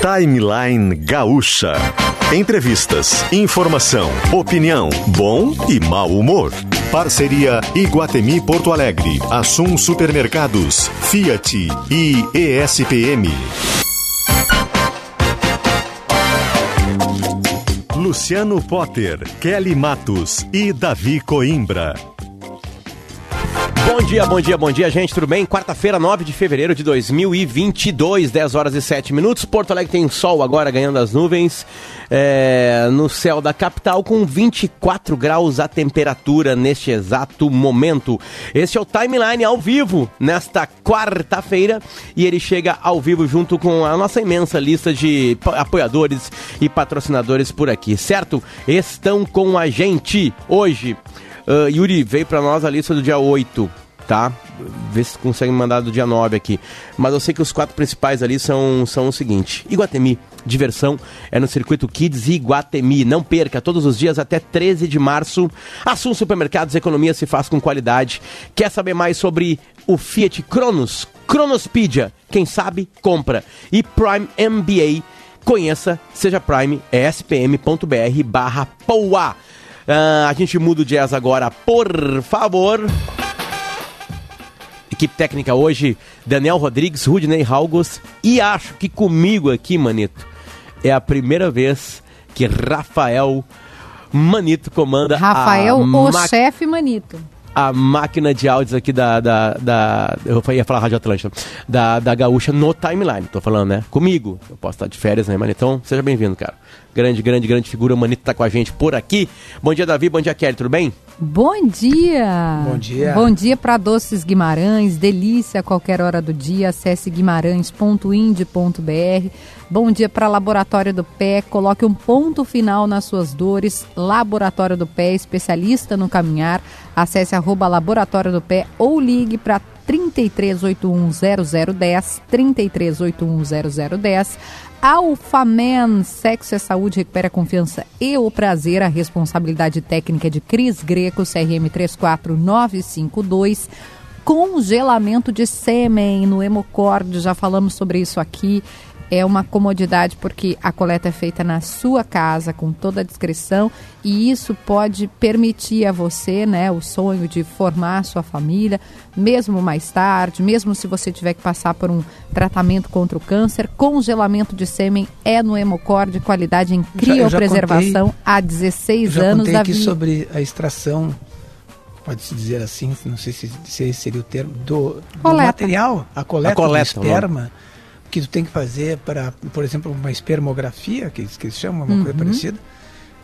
Timeline Gaúcha. Entrevistas, informação, opinião, bom e mau humor. Parceria Iguatemi Porto Alegre, Assum Supermercados, Fiat e ESPM. Luciano Potter, Kelly Matos e Davi Coimbra. Bom dia, bom dia, bom dia, gente, tudo bem? Quarta-feira, 9 de fevereiro de 2022, 10 horas e 7 minutos. Porto Alegre tem sol agora ganhando as nuvens é, no céu da capital, com 24 graus a temperatura neste exato momento. Este é o Timeline ao vivo nesta quarta-feira e ele chega ao vivo junto com a nossa imensa lista de apoiadores e patrocinadores por aqui, certo? Estão com a gente hoje. Uh, Yuri, veio para nós a lista do dia 8, tá? Vê se consegue mandar do dia 9 aqui. Mas eu sei que os quatro principais ali são, são o seguinte: Iguatemi, diversão é no Circuito Kids Iguatemi. Não perca, todos os dias até 13 de março. Assun Supermercados, economia se faz com qualidade. Quer saber mais sobre o Fiat Cronos? Cronospedia, quem sabe, compra. E Prime MBA, conheça, seja Prime, espm.br barra POA. Uh, a gente muda o jazz agora, por favor. Equipe técnica hoje, Daniel Rodrigues, Rudney Halgos. E acho que comigo aqui, Manito, é a primeira vez que Rafael Manito comanda Rafael, o chefe Manito a máquina de áudios aqui da, da, da, Eu ia falar Rádio Atlântica. Da, da Gaúcha no timeline. Tô falando, né? Comigo. Eu posso estar de férias, né, mano? Então, seja bem-vindo, cara. Grande, grande, grande figura. O Manito tá com a gente por aqui. Bom dia, Davi. Bom dia, Kelly. Tudo bem? Bom dia! Bom dia! Bom dia para Doces Guimarães, delícia a qualquer hora do dia. Acesse guimarães.ind.br. Bom dia para Laboratório do Pé, coloque um ponto final nas suas dores. Laboratório do Pé, especialista no caminhar. Acesse arroba Laboratório do Pé ou ligue para 33810010, 33810010. Alfaman, sexo é saúde, recupera a confiança e o prazer. A responsabilidade técnica é de Cris Greco, CRM 34952. Congelamento de sêmen no Hemocord, já falamos sobre isso aqui é uma comodidade porque a coleta é feita na sua casa com toda a discrição e isso pode permitir a você, né, o sonho de formar a sua família, mesmo mais tarde, mesmo se você tiver que passar por um tratamento contra o câncer, congelamento de sêmen é no Hemocor de qualidade em criopreservação há 16 já anos. Eu contei aqui sobre a extração pode-se dizer assim, não sei se, se esse seria o termo, do, do material, a coleta, a coleta do esperma, que tu tem que fazer para, por exemplo, uma espermografia, que, que eles chamam, uma uhum. coisa parecida,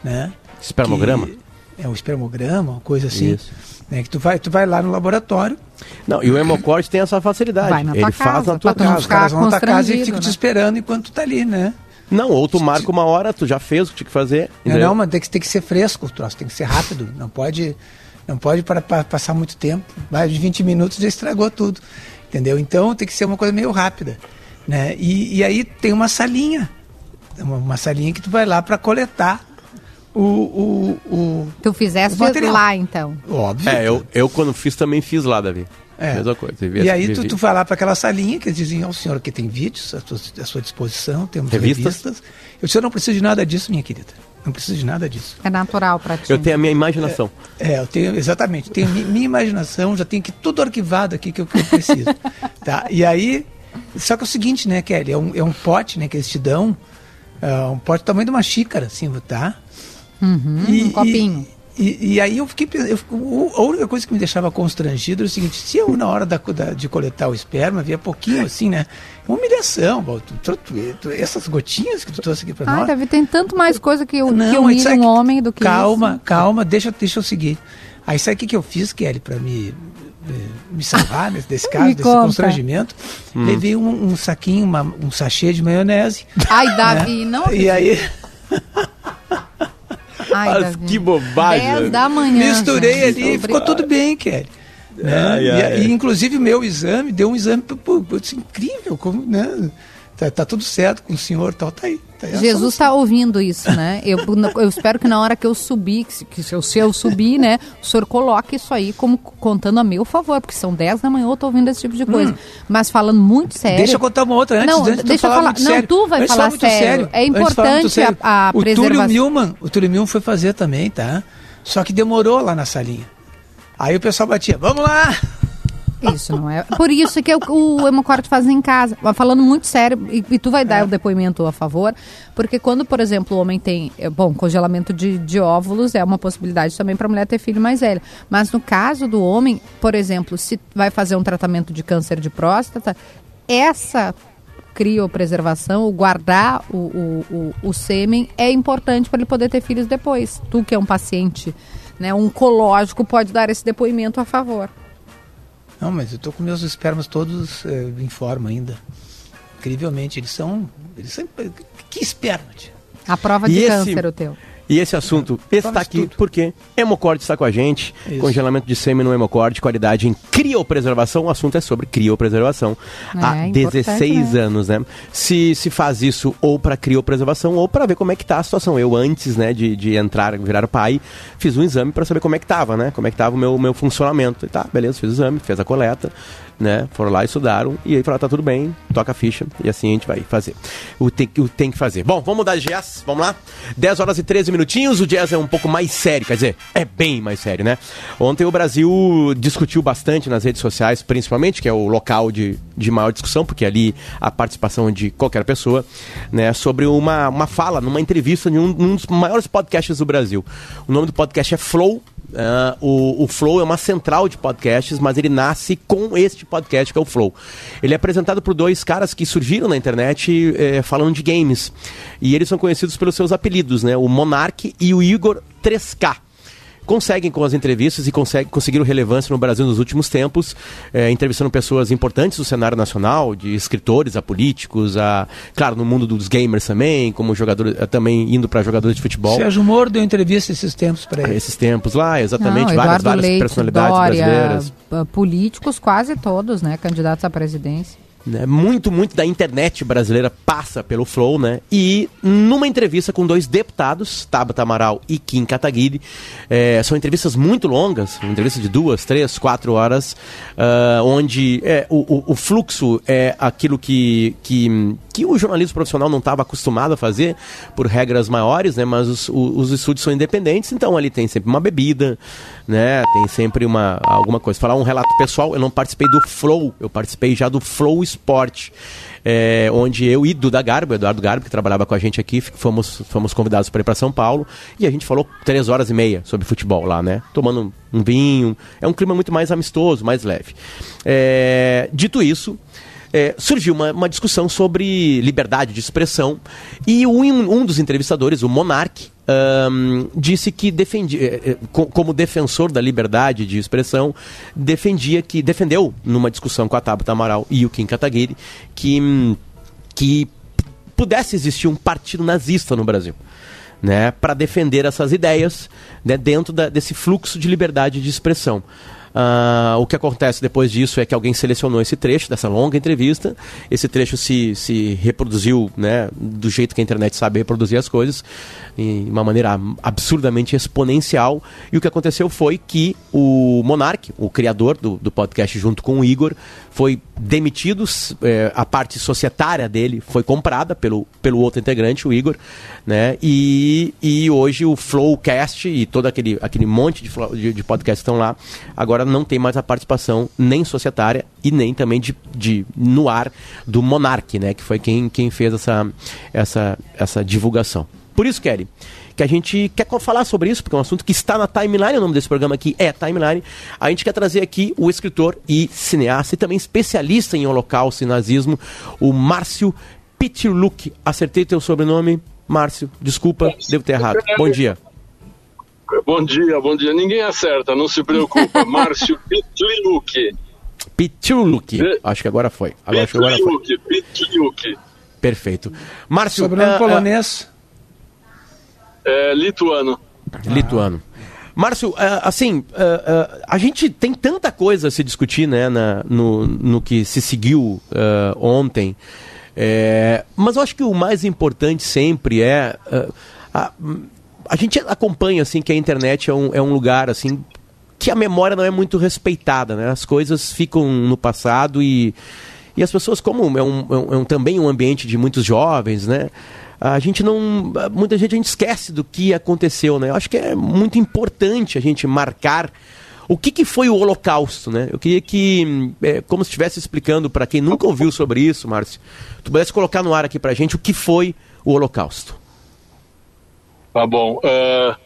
né? Espermograma? Que é um espermograma, uma coisa assim. Isso. Né, que tu vai, tu vai lá no laboratório. Não, e o hemocorte tem essa facilidade. Vai na Ele casa, faz na tua casa. Os caras vão na tua casa e ficam né? te esperando enquanto tu tá ali, né? Não, ou tu marca uma hora, tu já fez o que tinha que fazer. Não, não, mas tem que, tem que ser fresco o troço, tem que ser rápido. Não pode, não pode para, para passar muito tempo. Mais de 20 minutos já estragou tudo. Entendeu? Então tem que ser uma coisa meio rápida. Né? E, e aí tem uma salinha, uma, uma salinha que tu vai lá para coletar o, o, o Tu fizeste o lá, então? Óbvio. É, eu, eu quando fiz também fiz lá, Davi. É. Mesma coisa. E aí tu, tu vai lá para aquela salinha que eles dizem, ó, oh, senhor aqui tem vídeos à sua, à sua disposição, temos revistas. revistas. Eu disse, eu não preciso de nada disso, minha querida. Não preciso de nada disso. É natural para ti. Eu tenho a minha imaginação. É, é eu tenho, exatamente. Tenho minha, minha imaginação, já tenho aqui tudo arquivado aqui que eu, que eu preciso. tá? E aí só que é o seguinte, né, Kelly? É um, é um pote, né, que eles te dão. É um pote do tamanho de uma xícara, assim, tá? Uhum, e, um copinho. E, e, aí eu fiquei eu, a única coisa que me deixava constrangido era o seguinte, se eu na hora da, da, de coletar o esperma via pouquinho assim, né? Uma humilhação, tu, tu, tu, essas gotinhas que tu trouxe aqui pra ah, nós. Deve, tem tanto mais coisa que, Não, que humilha um homem do que Calma, isso. calma, deixa, deixa eu seguir. Aí sabe o que, que eu fiz, Kelly, pra me me salvar desse caso, desse conta. constrangimento, hum. levei um, um, saquinho, uma, um sachê de maionese. Ai, Davi, né? não. E aí. Ai, Davi. que bobagem. 10 da manhã. Misturei gente, ali e ficou tudo bem, Kelly. Né? Ai, ai, e, e, inclusive o meu exame deu um exame putz, incrível, como, né? Tá, tá tudo certo com o senhor tal, tá aí. Tá aí Jesus está ouvindo isso, né? Eu, eu espero que na hora que eu subir, que se, que se eu, se eu subir, né, o senhor coloque isso aí como contando a meu favor, porque são 10 da manhã eu tô ouvindo esse tipo de coisa. Mas falando muito sério. Deixa eu contar uma outra antes. Não, antes de deixa eu falar falar- muito não, sério. tu vai Antes falar muito sério. É importante sério. a- a o Túlio preservação. Milman, o Túlio Milman foi fazer também, tá? Só que demorou lá na salinha. Aí o pessoal batia, vamos lá! Isso não é. Por isso que o, o hemocorte faz em casa. Mas falando muito sério, e, e tu vai dar o depoimento a favor, porque quando, por exemplo, o homem tem. é, Bom, congelamento de, de óvulos é uma possibilidade também para a mulher ter filho mais velho. Mas no caso do homem, por exemplo, se vai fazer um tratamento de câncer de próstata, essa criopreservação, o guardar o, o, o, o sêmen, é importante para ele poder ter filhos depois. Tu que é um paciente né, oncológico pode dar esse depoimento a favor. Não, mas eu tô com meus espermas todos eh, em forma ainda. Incrivelmente, eles são. Eles são que esperma, tia? A prova E de esse- câncer, o teu. E esse assunto está aqui tudo. porque Hemocorde está com a gente. Isso. Congelamento de sêmen no Hemocorde, qualidade em criopreservação. O assunto é sobre criopreservação É, há importante, 16 né? anos, né? Se, se faz isso ou para criopreservação ou para ver como é que tá a situação. Eu, antes né, de, de entrar, virar pai, fiz um exame para saber como é que tava, né? Como é que tava o meu, meu funcionamento. E tá, beleza, fiz o exame, fez a coleta, né? Foram lá, estudaram e aí falaram, tá tudo bem, toca a ficha e assim a gente vai fazer. O tem, o tem que fazer. Bom, vamos mudar de jazz, vamos lá? 10 horas e 13 minutinhos, o jazz é um pouco mais sério, quer dizer, é bem mais sério, né? Ontem o Brasil discutiu bastante nas redes sociais, principalmente, que é o local de, de maior discussão, porque ali a participação de qualquer pessoa, né? Sobre uma, uma fala, numa entrevista de um, um dos maiores podcasts do Brasil. O nome do podcast é Flow, ah, o, o Flow é uma central de podcasts, mas ele nasce com este podcast que é o Flow. Ele é apresentado por dois caras que surgiram na internet eh, falando de games. E eles são conhecidos pelos seus apelidos, né? O Monark e o Igor 3K conseguem com as entrevistas e conseguem, conseguiram relevância no Brasil nos últimos tempos, eh, entrevistando pessoas importantes do cenário nacional, de escritores a políticos, a, claro, no mundo dos gamers também, como jogadores, eh, também indo para jogadores de futebol. Sérgio Moro deu entrevista esses tempos para ele. Esses tempos lá, exatamente, Não, várias, várias Leite, personalidades Dória, brasileiras. políticos quase todos, né, candidatos à presidência. Né? Muito, muito da internet brasileira passa pelo Flow, né? E numa entrevista com dois deputados, Tabata Amaral e Kim Kataguiri, eh, são entrevistas muito longas, entrevistas de duas, três, quatro horas, ah, onde é, o, o- o fluxo é aquilo que, que, que o jornalismo profissional não estava acostumado a fazer por regras maiores, né? Mas os, o- os estúdios são independentes, então ali tem sempre uma bebida, né? Tem sempre uma alguma coisa. Falar um relato pessoal, eu não participei do Flow, eu participei já do Flow Sport. é, onde eu e Duda Garbo, Eduardo Garbo, que trabalhava com a gente aqui, fomos, fomos convidados para ir para São Paulo e a gente falou três horas e meia sobre futebol lá, né? Tomando um vinho. É um clima muito mais amistoso, mais leve. É, dito isso, é, surgiu uma, uma discussão sobre liberdade de expressão e um, um dos entrevistadores, o Monark, ahn, disse que defendia, eh, eh, co- como defensor da liberdade de expressão, defendia que defendeu numa discussão com a Tabata Amaral e o Kim Kataguiri que que pudesse existir um partido nazista no Brasil. Né, para defender essas ideias né, dentro da- desse fluxo de liberdade de expressão. Ah, o que acontece depois disso é que alguém selecionou esse trecho dessa longa entrevista. Esse trecho se, se reproduziu né, do jeito que a internet sabe reproduzir as coisas, em uma maneira absurdamente exponencial. E o que aconteceu foi que o Monark, o criador do, do podcast junto com o Igor, foi demitido, eh, a parte societária dele foi comprada pelo, pelo outro integrante, o Igor, né? E, e hoje o Flowcast e todo aquele, aquele monte de, de, de podcasts estão lá, agora não tem mais a participação nem societária e nem também de, de no ar do Monark, né? Que foi quem, quem fez essa, essa, essa divulgação. Por isso, Kelly, que a gente quer falar sobre isso, porque é um assunto que está na timeline, o nome desse programa aqui é Timeline. A gente quer trazer aqui o escritor e cineasta e também especialista em holocausto e nazismo, o Márcio Pitiluk. Acertei teu sobrenome, Márcio? Desculpa, devo ter errado. Bom dia. Bom dia, bom dia. Ninguém acerta, não se preocupa. Márcio Pitliuk. Pitiluk. De- Acho que agora foi. Agora. Pitliuk, Pitliuk. Perfeito. Márcio, Sobrenome ah, ah, polonês. É lituano. lituano. Márcio, ah, assim, a gente tem tanta coisa a se discutir né, na- no, no que se seguiu ontem. É, mas eu acho que o mais importante sempre é. A, a gente acompanha assim que a internet é um, é um lugar assim que a memória não é muito respeitada, né? As coisas ficam no passado e, e as pessoas, como é, um, é, um, é um, também um ambiente de muitos jovens, né? A gente não. Muita gente a gente esquece do que aconteceu, né? Eu acho que é muito importante a gente marcar o que, que foi o Holocausto, né? Eu queria que, é, como se estivesse explicando para quem nunca ouviu sobre isso, Márcio, tu pudesse colocar no ar aqui para a gente o que foi o Holocausto. Tá bom. Uh,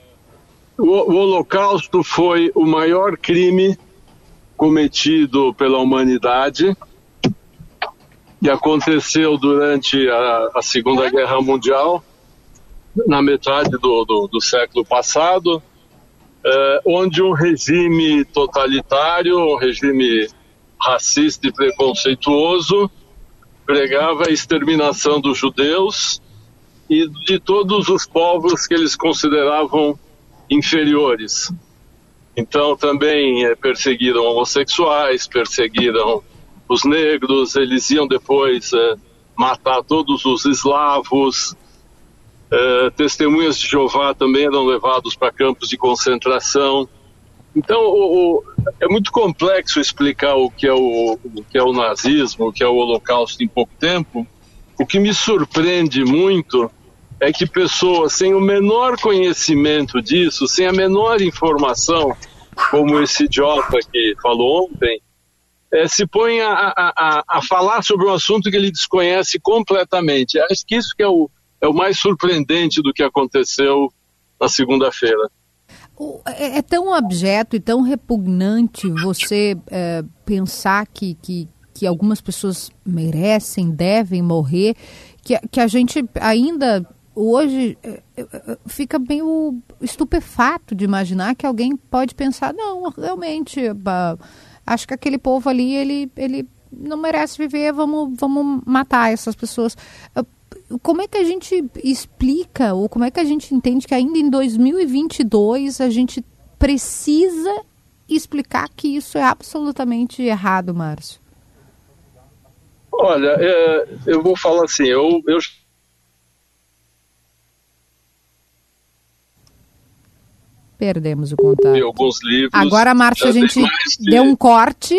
o, o Holocausto foi o maior crime cometido pela humanidade que aconteceu durante a, a Segunda Guerra Mundial, na metade do, do, do século passado, eh, onde um regime totalitário, um regime racista e preconceituoso, pregava a exterminação dos judeus e de todos os povos que eles consideravam inferiores. Então também eh, perseguiram homossexuais, perseguiram os negros, eles iam depois eh, matar todos os eslavos, Uh, testemunhas de Jeová também eram levados para campos de concentração. Então, o, o, é muito complexo explicar o que, é o, o que é o nazismo, o que é o Holocausto em pouco tempo. O que me surpreende muito é que pessoas sem o menor conhecimento disso, sem a menor informação, como esse idiota que falou ontem, é, se põem a, a, a, a, falar sobre um assunto que ele desconhece completamente. Acho que isso que é o, é o mais surpreendente do que aconteceu na segunda-feira. É, é tão abjeto e tão repugnante você é, pensar que, que, que algumas pessoas merecem, devem morrer, que, que a gente ainda hoje é, é, fica meio estupefato de imaginar que alguém pode pensar, não, realmente, acho que aquele povo ali, ele, ele não merece viver, vamos, vamos matar essas pessoas como é que a gente explica ou como é que a gente entende que ainda em 2022 a gente precisa explicar que isso é absolutamente errado, Márcio? Olha, é, eu vou falar assim, eu, eu Perdemos o contato. alguns livros. Agora, Márcio, a gente de... deu um corte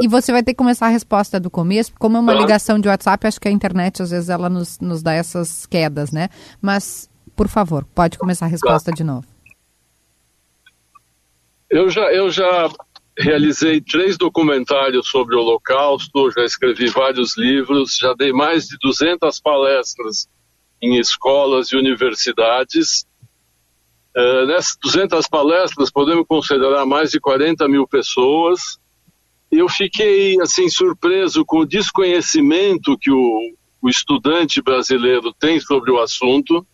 e você vai ter que começar a resposta do começo. Como é uma tá. ligação de WhatsApp, acho que a internet, às vezes, ela nos, nos dá essas quedas, né? Mas, por favor, pode começar a resposta tá. de novo. Eu já, eu já realizei três documentários sobre o Holocausto, já escrevi vários livros, já dei mais de 200 palestras em escolas e universidades. Uh, nessas 200 palestras, podemos considerar mais de 40 mil pessoas eu fiquei assim surpreso com o desconhecimento que o, o estudante brasileiro tem sobre o assunto,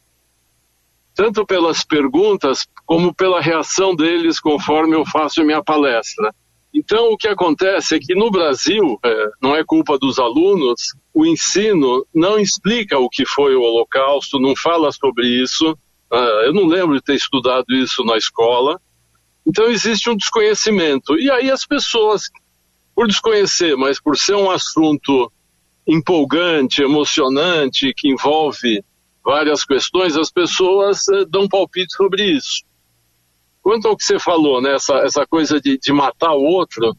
tanto pelas perguntas como pela reação deles conforme eu faço minha palestra. Então, o que acontece é que no Brasil, é, não é culpa dos alunos, o ensino não explica o que foi o Holocausto, não fala sobre isso. Uh, eu não lembro de ter estudado isso na escola. Então, existe um desconhecimento. E aí, as pessoas por desconhecer, mas por ser um assunto empolgante, emocionante, que envolve várias questões, as pessoas eh, dão palpite sobre isso. Quanto ao que você falou, né, essa, essa coisa de, de matar o outro,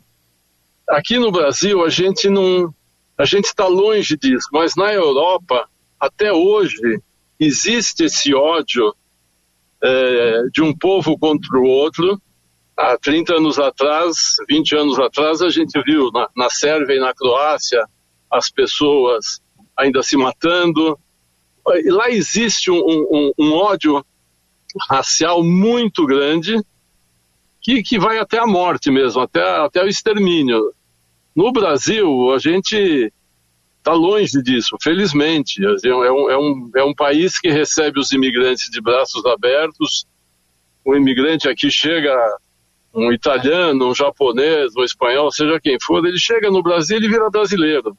aqui no Brasil a gente não, a gente está longe disso, mas na Europa até hoje existe esse ódio é, de um povo contra o outro há 30 anos atrás, 20 anos atrás, a gente viu na, na Sérvia e na Croácia as pessoas ainda se matando. Lá existe um, um, um ódio racial muito grande que, que vai até a morte mesmo, até, até o extermínio. No Brasil, a gente está longe disso, felizmente. É um, é, um, é um país que recebe os imigrantes de braços abertos. O imigrante aqui chega um italiano, um japonês, um espanhol, seja quem for, ele chega no Brasil e vira brasileiro.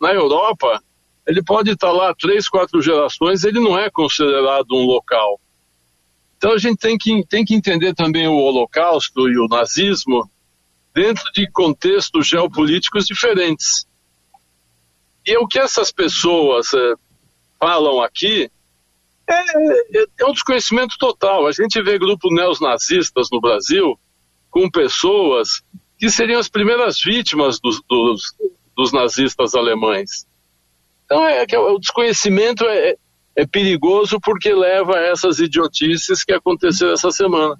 Na Europa, ele pode estar lá três, quatro gerações, ele não é considerado um local. Então a gente tem que, tem que entender também o Holocausto e o nazismo dentro de contextos geopolíticos diferentes. E o que essas pessoas é, falam aqui é, é, é, um desconhecimento total. A gente vê grupos neonazistas no Brasil com pessoas que seriam as primeiras vítimas dos, dos, dos nazistas alemães. Então, é, é o desconhecimento é, é perigoso porque leva a essas idiotices que aconteceram essa semana.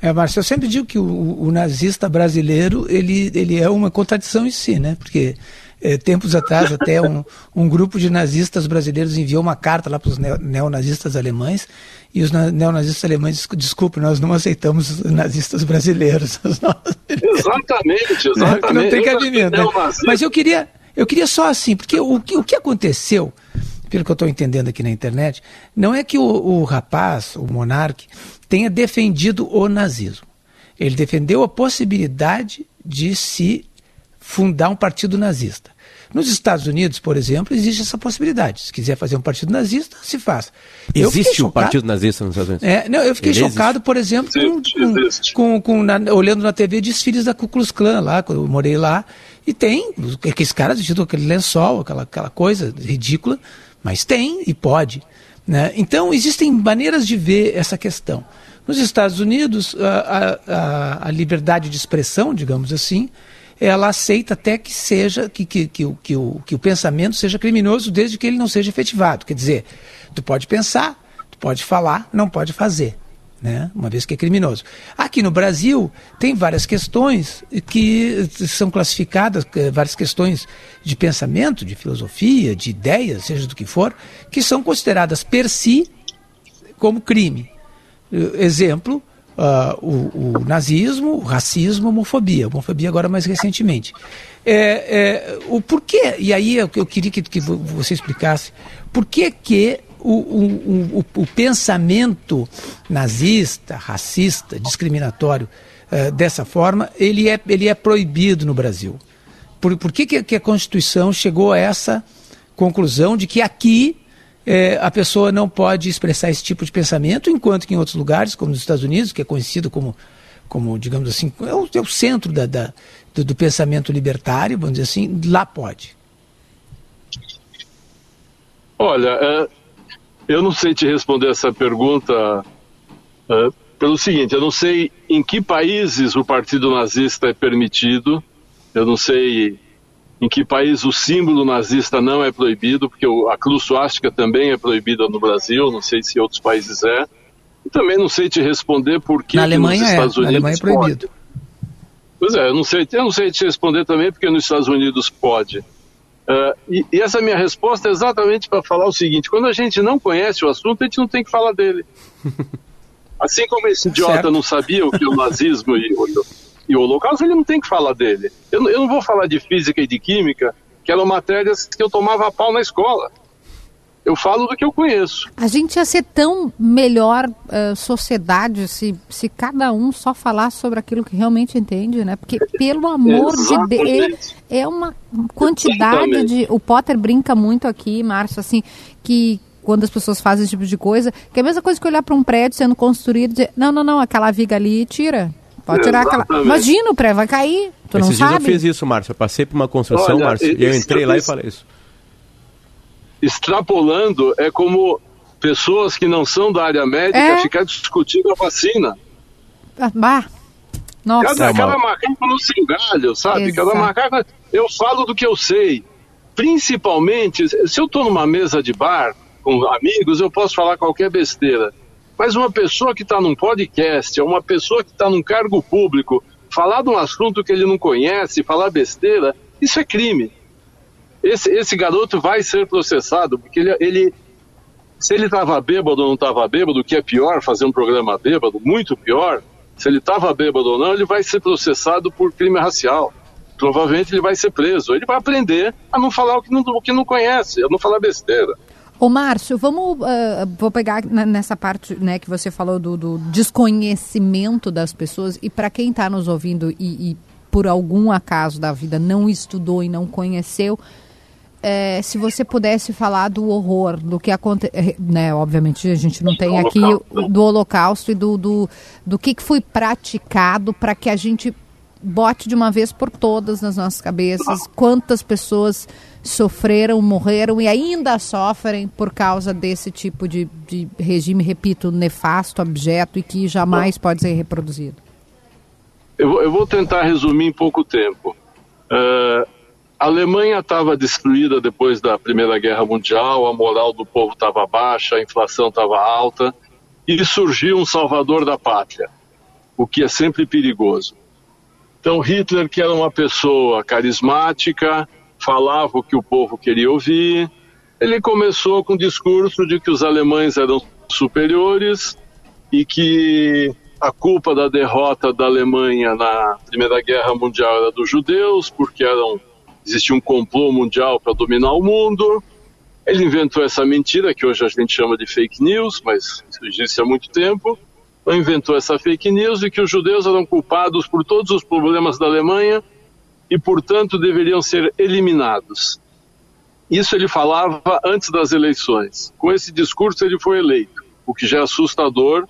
É, Márcio, eu sempre digo que o, o, nazista brasileiro ele, ele é uma contradição em si, né? Porque é, tempos atrás até um, um grupo de nazistas brasileiros enviou uma carta lá para os neonazistas alemães e os neonazistas alemães, desculpe, nós não aceitamos nazistas brasileiros. Exatamente, exatamente. Não tem cabimento. Né? Mas eu queria, eu queria só assim, porque o, o que aconteceu pelo que eu estou entendendo aqui na internet, não é que o, o rapaz, o monarque, tenha defendido o nazismo. Ele defendeu a possibilidade de se fundar um partido nazista. Nos Estados Unidos, por exemplo, existe essa possibilidade. Se quiser fazer um partido nazista, se faz. Existe um partido nazista nos Estados Unidos? É, não, eu fiquei Ele chocado, existe. por exemplo, com, com, com, com na, olhando na TV desfiles da Ku Klux Klan lá, quando eu morei lá. E tem aqueles caras vestidos aquele lençol, aquela, aquela coisa ridícula. Mas tem e pode. Né? Então, existem maneiras de ver essa questão. Nos Estados Unidos, a, a, a, liberdade de expressão, digamos assim, ela aceita até que seja que, que, que, o, que, o, que o pensamento seja criminoso desde que ele não seja efetivado. Quer dizer, tu pode pensar, tu pode falar, não pode fazer né? uma vez que é criminoso. Aqui no Brasil, tem várias questões que são classificadas, eh, várias questões de pensamento, de filosofia, de ideias, seja do que for, que são consideradas per si como crime. Eh, exemplo, uh, o, o, nazismo, o racismo, a homofobia. A homofobia agora mais recentemente. É, é, o porquê, e aí eu, eu queria que, que você explicasse, por que que o, o, o, pensamento nazista, racista, discriminatório uh, dessa forma, ele é, ele é proibido no Brasil. Por, por que, que a Constituição chegou a essa conclusão de que aqui eh, a pessoa não pode expressar esse tipo de pensamento, enquanto que em outros lugares, como nos Estados Unidos, que é conhecido como, como digamos assim, é o, é o centro da, da do, do, pensamento libertário, vamos dizer assim, lá pode. Olha, é, eu não sei te responder essa pergunta uh, pelo seguinte: eu não sei em que países o partido nazista é permitido, eu não sei em que país o símbolo nazista não é proibido, porque a cruz suástica também é proibida no Brasil, não sei se em outros países é. E também não sei te responder por que, nos é, Estados é, Unidos. Na Alemanha é proibido. Pode. Pois é, eu não sei, eu não sei te responder também porque nos Estados Unidos pode. Uh, e, e, essa minha resposta é exatamente para falar o seguinte: quando a gente não conhece o assunto, a gente não tem que falar dele. Assim como esse idiota certo. não sabia o que o nazismo e e o holocausto, ele não tem que falar dele. Eu, eu não vou falar de física e de química, que eram matérias que eu tomava pau na escola eu falo do que eu conheço. A gente ia ser tão melhor uh, sociedade se, se cada um só falasse sobre aquilo que realmente entende, né? Porque, pelo amor de Deus, é, é uma quantidade de. O Potter brinca muito aqui, Márcio, assim, que quando as pessoas fazem esse tipo de coisa, que é a mesma coisa que olhar para um prédio sendo construído e dizer, não, não, não, aquela viga ali, tira. Pode tirar aquela. Imagina, o prédio vai cair. Tu Esses não sabe? eu fiz isso, Márcio. Eu passei por uma construção, Olha, Márcio, e eu entrei lá e falei isso extrapolando, é como pessoas que não são da área médica é? ficar discutindo a vacina. Ah, bah. Nossa. Cada, cada macaco no seu galho, sabe? Exato. Cada macaco. Eu falo do que eu sei. Principalmente, se eu estou numa mesa de bar com amigos, eu posso falar qualquer besteira. Mas uma pessoa que está num podcast, uma pessoa que está num cargo público, falar de um assunto que ele não conhece, falar besteira, isso é crime esse, esse garoto vai ser processado, porque ele, ele se ele estava bêbado ou não estava bêbado, o que é pior, fazer um programa bêbado, muito pior, se ele estava bêbado ou não, ele vai ser processado por crime racial. Provavelmente ele vai ser preso. Ele vai aprender a não falar o que não, o que não conhece, a não falar besteira. Ô Márcio, vamos uh, vou pegar nessa parte né, que você falou do, do desconhecimento das pessoas. E para quem está nos ouvindo e, e por algum acaso da vida não estudou e não conheceu, é, se você pudesse falar do horror, do que aconteceu, é, né, obviamente a gente não tem aqui do holocausto e do, do, do que foi praticado para que a gente bote de uma vez por todas nas nossas cabeças quantas pessoas sofreram, morreram e ainda sofrem por causa desse tipo de, de regime, repito, nefasto, abjeto e que jamais pode ser reproduzido. Eu, eu vou tentar resumir em pouco tempo. Uh, a Alemanha estava destruída depois da Primeira Guerra Mundial, a moral do povo estava baixa, a inflação estava alta, e surgiu um salvador da pátria, o que é sempre perigoso. Então, Hitler, que era uma pessoa carismática, falava o que o povo queria ouvir, ele começou com o discurso de que os alemães eram superiores e que a culpa da derrota da Alemanha na Primeira Guerra Mundial era dos judeus, porque eram, existia um complô mundial para dominar o mundo. Ele inventou essa mentira, que hoje a gente chama de fake news, mas isso existe há muito tempo. Ele inventou essa fake news de que os judeus eram culpados por todos os problemas da Alemanha e, portanto, deveriam ser eliminados. Isso ele falava antes das eleições. Com esse discurso, ele foi eleito, o que já é assustador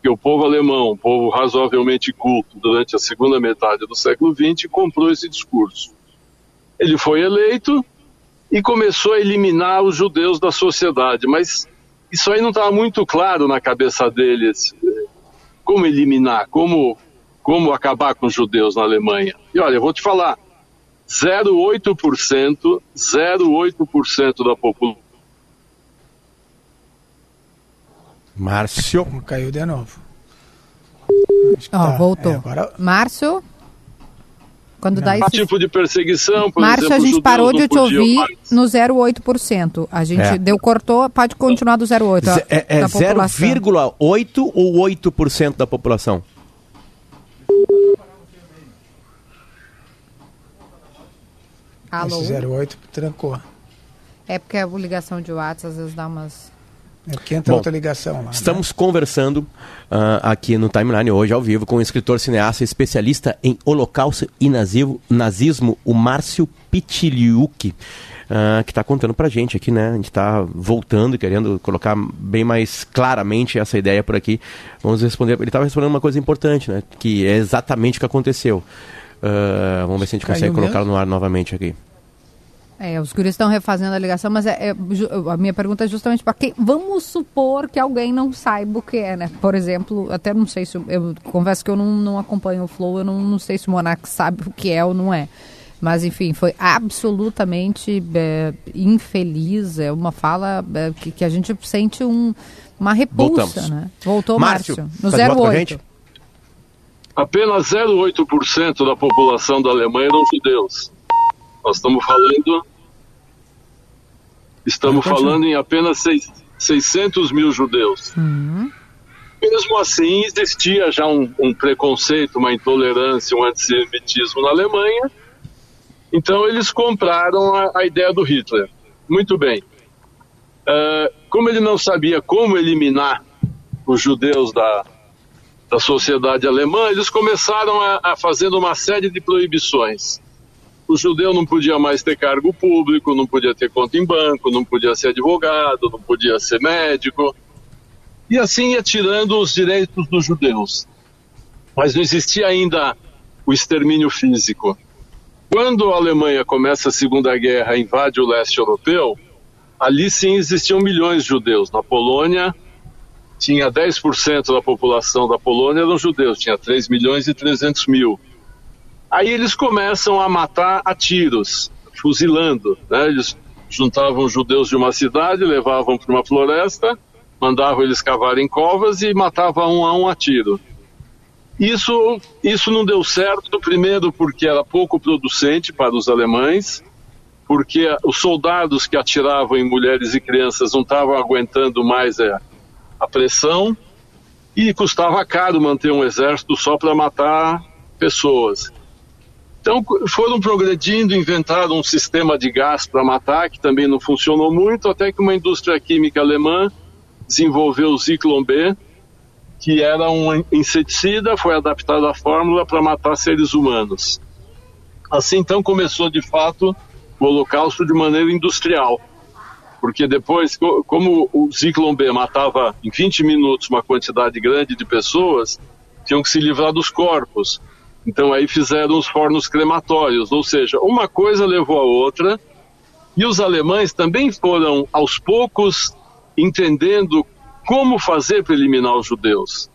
porque o povo alemão, um povo razoavelmente culto durante a segunda metade do século XX, comprou esse discurso. Ele foi eleito e começou a eliminar os judeus da sociedade, mas isso aí não estava muito claro na cabeça deles. Como eliminar, como, como acabar com os judeus na Alemanha. E olha, eu vou te falar, 0,8%, 0,8% da população Márcio. Caiu de novo. Ó, tá. voltou. É, agora... Márcio? Quando Não. dá esse... tipo de perseguição, por Márcio, exemplo, a gente parou de te ouvir mais. no 0,8%. A gente é. deu, cortou, pode continuar do 0,8%. É, é 0,8% ou 8% da população? Alô? Esse 0,8 trancou. É porque a ligação de WhatsApp às vezes dá umas... É entra Bom, outra ligação lá. Né? Estamos né? conversando uh, aqui no Timeline hoje, ao vivo, com o escritor cineasta especialista em Holocausto e nazismo, nazismo o Márcio Pitiliuk. Uh, que está contando para gente aqui, né? A gente está voltando e querendo colocar bem mais claramente essa ideia por aqui. Vamos responder. Ele estava respondendo uma coisa importante, né? Que é exatamente o que aconteceu. Uh, vamos ver se a gente Caiu consegue colocar no ar novamente aqui. É, os guris estão refazendo a ligação, mas é, é, a minha pergunta é justamente para quem. Vamos supor que alguém não saiba o que é, né? Por exemplo, até não sei se. Eu confesso que eu não, não acompanho o Flow, eu não, não sei se o Monark sabe o que é ou não é. Mas, enfim, foi absolutamente é, infeliz. É uma fala é, que, que, a gente sente um, uma repulsa, Voltamos. né? Voltou, Márcio, Márcio no 08. Apenas 0,8% da população da Alemanha eram judeus. Nós estamos falando Estamos falando em apenas seis, 600 mil judeus. Uhum. Mesmo assim, existia já um, um, preconceito, uma intolerância, um antissemitismo na Alemanha. Então, eles compraram a, a ideia do Hitler. Muito bem. Uh, como ele não sabia como eliminar os judeus da, da sociedade alemã, eles começaram a, a fazendo uma série de proibições o judeu não podia mais ter cargo público, não podia ter conta em banco, não podia ser advogado, não podia ser médico. E assim ia tirando os direitos dos judeus. Mas não existia ainda o extermínio físico. Quando a Alemanha começa a Segunda Guerra invade o leste europeu, ali sim existiam milhões de judeus. Na Polônia, tinha 10% da população da Polônia eram judeus, tinha 3 milhões e 300 mil. Aí eles começam a matar a tiros, fuzilando. Né? Eles juntavam judeus de uma cidade, levavam para uma floresta, mandavam eles cavarem covas e matavam um a um a tiro. Isso, isso não deu certo, primeiro porque era pouco producente para os alemães, porque os soldados que atiravam em mulheres e crianças não estavam aguentando mais a, a pressão, e custava caro manter um exército só para matar pessoas. Então foram progredindo, inventaram um sistema de gás para matar, que também não funcionou muito, até que uma indústria química alemã desenvolveu o Zyklon B, que era um inseticida, foi adaptado à fórmula para matar seres humanos. Assim então começou de fato o Holocausto de maneira industrial, porque depois, como o Zyklon B matava em 20 minutos uma quantidade grande de pessoas, tinham que se livrar dos corpos Então aí fizeram os fornos crematórios, ou seja, uma coisa levou a outra, e os alemães também foram aos poucos entendendo como fazer para eliminar os judeus.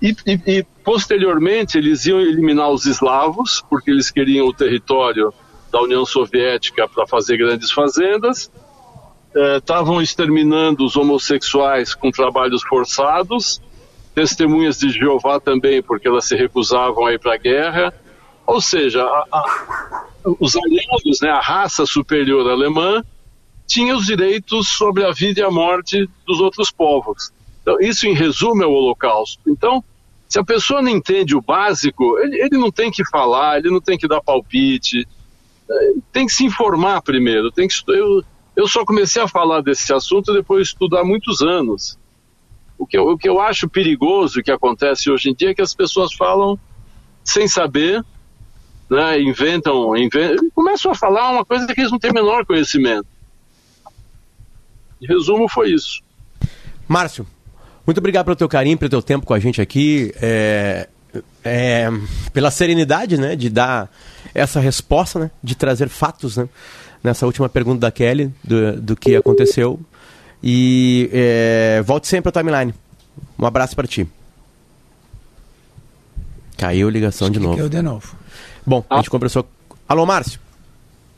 E, e, e, posteriormente eles iam eliminar os eslavos, porque eles queriam o território da União Soviética para fazer grandes fazendas. Estavam é, exterminando os homossexuais com trabalhos forçados, testemunhas de Jeová também, porque elas se recusavam a ir para a guerra. Ou seja, a, a, os aliados, né, a raça superior alemã, tinha os direitos sobre a vida e a morte dos outros povos. Então, isso, em resumo, é o Holocausto. Então, se a pessoa não entende o básico, ele, ele não tem que falar, ele não tem que dar palpite, tem que se informar primeiro. Tem que, eu, eu só comecei a falar desse assunto depois de estudar muitos anos. O que, eu, o que eu acho perigoso que acontece hoje em dia é que as pessoas falam sem saber, né, inventam, inventam, começam a falar uma coisa que eles não têm menor conhecimento. Em resumo, foi isso. Márcio, muito obrigado pelo teu carinho, pelo teu tempo com a gente aqui. É, é, pela serenidade, né, de dar essa resposta, né, de trazer fatos, né, nessa última pergunta da Kelly, do, do que aconteceu. E é, volte sempre ao timeline. Um abraço para ti. Caiu a ligação de novo. Caiu de novo. Bom, a gente conversou. Alô, Márcio.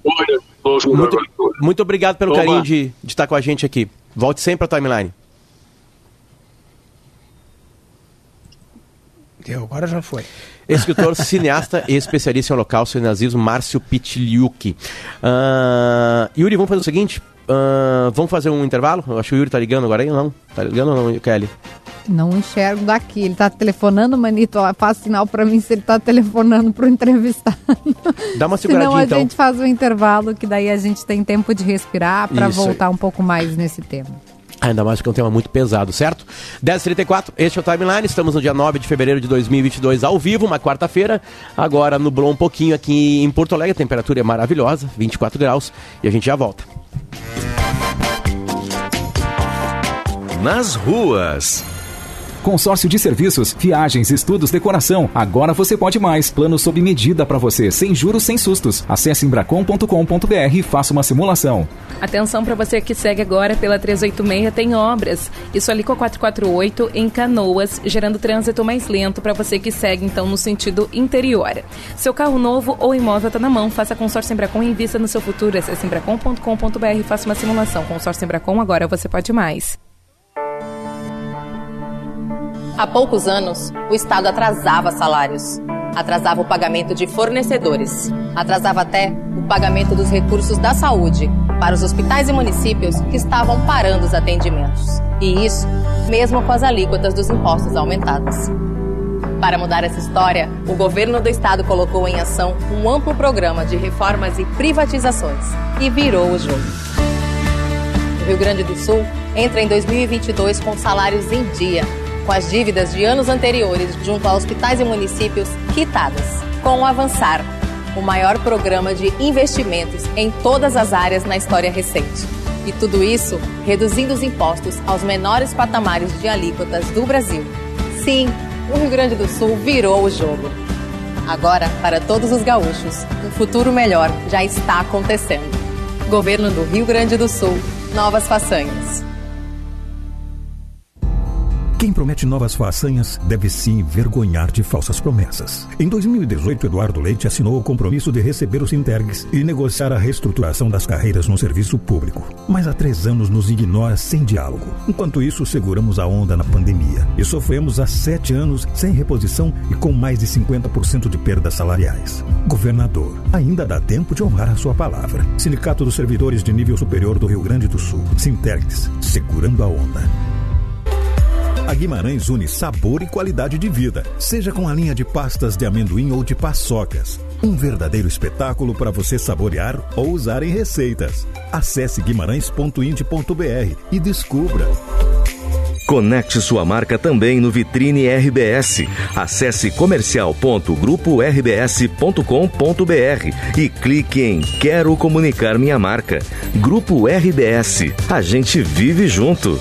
Muito, muito obrigado pelo carinho de, de estar com a gente aqui. Volte sempre ao timeline. Deu, agora já foi. Escritor, cineasta e especialista em holocausto e nazismo, Márcio Pitliuk. Uh, Yuri, vamos fazer o seguinte? Uh, vamos fazer um intervalo? Eu acho que o Yuri tá ligando agora aí, não? Tá ligando ou não, Kelly? Não enxergo daqui. Ele tá telefonando, Manito. Ó, faz sinal para mim se ele tá telefonando pro entrevistado. Dá uma seguradinha, Senão a então. gente faz um intervalo, que daí a gente tem tempo de respirar para voltar um pouco mais nesse tema. Ainda mais que é um tema muito pesado, certo? 10h34, este é o Timeline. Estamos no dia 9 de fevereiro de 2022, ao vivo, uma quarta-feira. Agora nublou um pouquinho aqui em Porto Alegre. A temperatura é maravilhosa, 24 graus. E a gente já volta. Nas ruas. Consórcio de serviços, viagens, estudos, decoração. Agora você pode mais. Plano sob medida para você, sem juros, sem sustos. Acesse embracon.com.br e faça uma simulação. Atenção para você que segue agora pela 386, tem obras. Isso ali com a 448 em Canoas, gerando trânsito mais lento para você que segue então no sentido interior. Seu carro novo ou imóvel está na mão, faça consórcio Embracon e invista no seu futuro. Acesse embracon.com.br e faça uma simulação. Consórcio Embracon, agora você pode mais. Há poucos anos, o Estado atrasava salários, atrasava o pagamento de fornecedores, atrasava até o pagamento dos recursos da saúde para os hospitais e municípios que estavam parando os atendimentos. E isso, mesmo com as alíquotas dos impostos aumentadas. Para mudar essa história, o governo do estado colocou em ação um amplo programa de reformas e privatizações e virou o jogo. O Rio Grande do Sul entra em 2022 com salários em dia com as dívidas de anos anteriores junto a hospitais e municípios quitadas. Com o Avançar, o maior programa de investimentos em todas as áreas na história recente. E tudo isso reduzindo os impostos aos menores patamares de alíquotas do Brasil. Sim, o Rio Grande do Sul virou o jogo. Agora, para todos os gaúchos, um futuro melhor já está acontecendo. Governo do Rio Grande do Sul, novas façanhas. Quem promete novas façanhas deve se envergonhar de falsas promessas. Em 2018, Eduardo Leite assinou o compromisso de receber os Intergs e negociar a reestruturação das carreiras no serviço público. Mas há três anos nos ignora sem diálogo. Enquanto isso, seguramos a onda na pandemia e sofremos há sete anos sem reposição e com mais de 50% de perdas salariais. Governador, ainda dá tempo de honrar a sua palavra. Sindicato dos Servidores de Nível Superior do Rio Grande do Sul. Sintergs, segurando a onda. A Guimarães une sabor e qualidade de vida, seja com a linha de pastas de amendoim ou de paçocas. Um verdadeiro espetáculo para você saborear ou usar em receitas. Acesse guimarães.ind.br e descubra. Conecte sua marca também no Vitrine RBS. Acesse comercial.grupo-rbs.com.br e clique em Quero comunicar minha marca. Grupo RBS. A gente vive junto.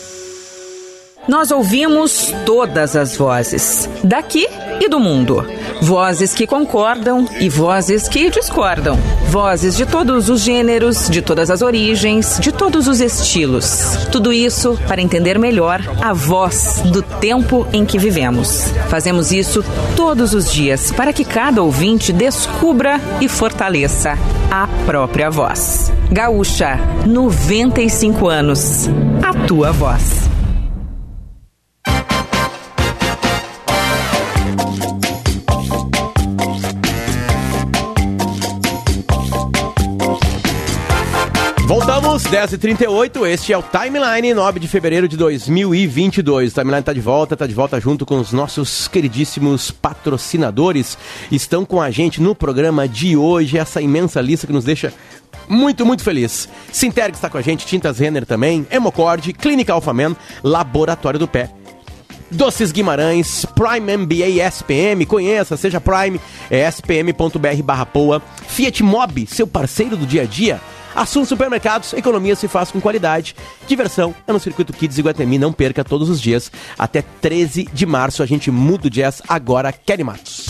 Nós ouvimos todas as vozes, daqui e do mundo. Vozes que concordam e vozes que discordam. Vozes de todos os gêneros, de todas as origens, de todos os estilos. Tudo isso para entender melhor a voz do tempo em que vivemos. Fazemos isso todos os dias para que cada ouvinte descubra e fortaleça a própria voz. Gaúcha, 95 anos. A tua voz. 10h38, este é o Timeline, 9 de fevereiro de 2022. O Timeline está de volta, está de volta junto com os nossos queridíssimos patrocinadores. Estão com a gente no programa de hoje, essa imensa lista que nos deixa muito, muito feliz. Sinterg está com a gente, Tintas Renner também, Hemocord, Clínica Alphaman, Laboratório do Pé. Doces Guimarães, Prime MBA SPM, conheça, seja Prime, é spm.br barra poa. Fiat Mob, seu parceiro do dia a dia. Assunto supermercados, economia se faz com qualidade. Diversão é no Circuito Kids Iguatemi, não perca todos os dias. Até 13 de março a gente muda o jazz, agora Kelly Matos.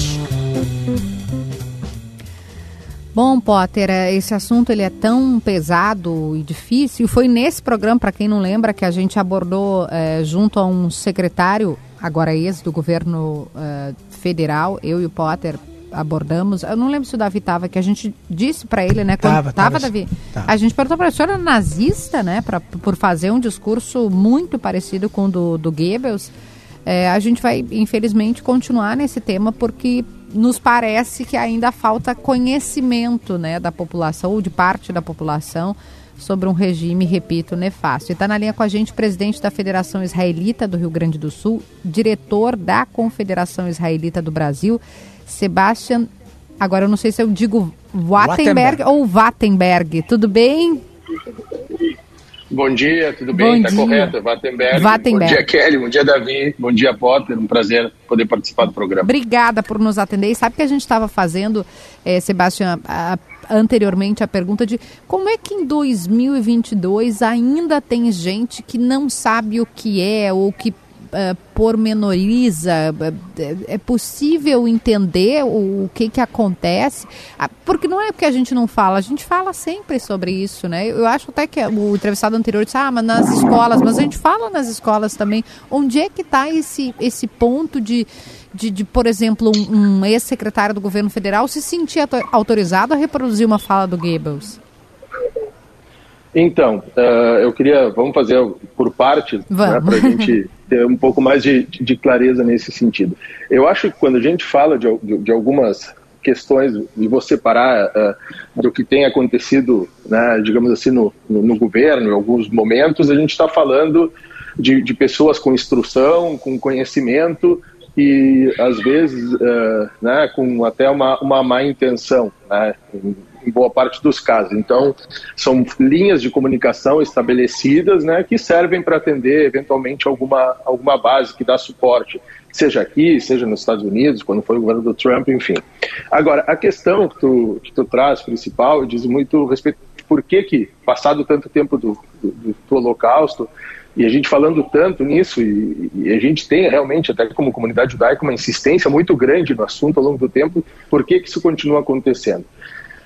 Bom, Potter, é, esse assunto ele é tão pesado e difícil. Foi nesse programa, para quem não lembra, que a gente abordou é, junto a um secretário, agora ex do governo é, federal, eu e o Potter, abordamos, eu não lembro se o Davi estava, que a gente disse para ele, né? Quando tava, tava, Davi. Tava. A gente perguntou para a senhora nazista, né? Pra, por fazer um discurso muito parecido com o do, do Goebbels. É, a gente vai, infelizmente, continuar nesse tema porque nos parece que ainda falta conhecimento né, da população, ou de parte da população, sobre um regime, repito, nefasto. E está na linha com a gente o presidente da Federação Israelita do Rio Grande do Sul, diretor da Confederação Israelita do Brasil, Sebastian. Agora eu não sei se eu digo Wattenberg, ou Wattenberg. Tudo bem? Bom dia, tudo bem? Está correto, Wattenberg. Wattenberg. Bom dia, Kelly. Bom dia, Davi. Bom dia, Potter. Um prazer poder participar do programa. Obrigada por nos atender. E sabe que a gente estava fazendo, eh, Sebastião, a, anteriormente a pergunta de como é que em 2022 ainda tem gente que não sabe o que é ou que uh, pormenoriza? É, é possível entender o, o, que, que acontece? Ah, porque não é porque a gente não fala, a gente fala sempre sobre isso, né? Eu acho até que o entrevistado anterior disse, ah, mas nas escolas, mas a gente fala nas escolas também. Onde é que está esse, esse ponto de, de, de por exemplo, um, um ex-secretário do governo federal se sentir autorizado a reproduzir uma fala do Goebbels? Então, uh, eu queria, vamos fazer por partes, né, para a gente ter um pouco mais de, de, clareza nesse sentido. Eu acho que quando a gente fala de, de, de algumas questões, e vou separar uh, do que tem acontecido, né, digamos assim, no, no, no, governo, em alguns momentos, a gente está falando de, de pessoas com instrução, com conhecimento, e às vezes uh, né, com até uma, uma má intenção. Né, em boa parte dos casos. Então, são linhas de comunicação estabelecidas né, que servem para atender, eventualmente, alguma, alguma base que dá suporte, seja aqui, seja nos Estados Unidos, quando foi o governo do Trump, enfim. Agora, a questão que tu, que tu traz, principal, diz muito respeito por que, que passado tanto tempo do, do, do Holocausto, e a gente falando tanto nisso, e, e, a gente tem realmente, até como comunidade judaica, uma insistência muito grande no assunto ao longo do tempo, por que, que isso continua acontecendo?